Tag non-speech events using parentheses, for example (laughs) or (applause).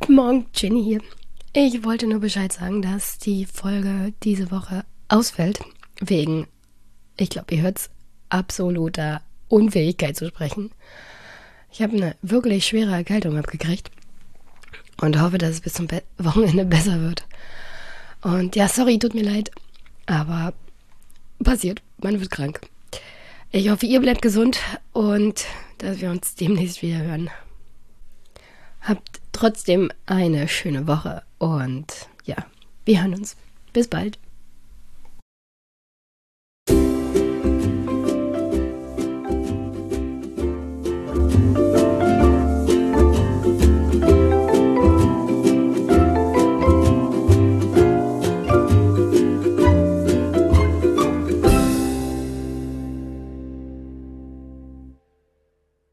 Guten Morgen, Jenny hier. Ich wollte nur Bescheid sagen, dass die Folge diese Woche ausfällt. Wegen, ich glaube, ihr hört es, absoluter Unfähigkeit zu sprechen. Ich habe eine wirklich schwere Erkältung abgekriegt und hoffe, dass es bis zum Be Wochenende (laughs) besser wird. Und ja, sorry, tut mir leid, aber passiert, man wird krank. Ich hoffe, ihr bleibt gesund und dass wir uns demnächst wieder hören. Habt trotzdem eine schöne Woche und ja, wir hören uns. Bis bald.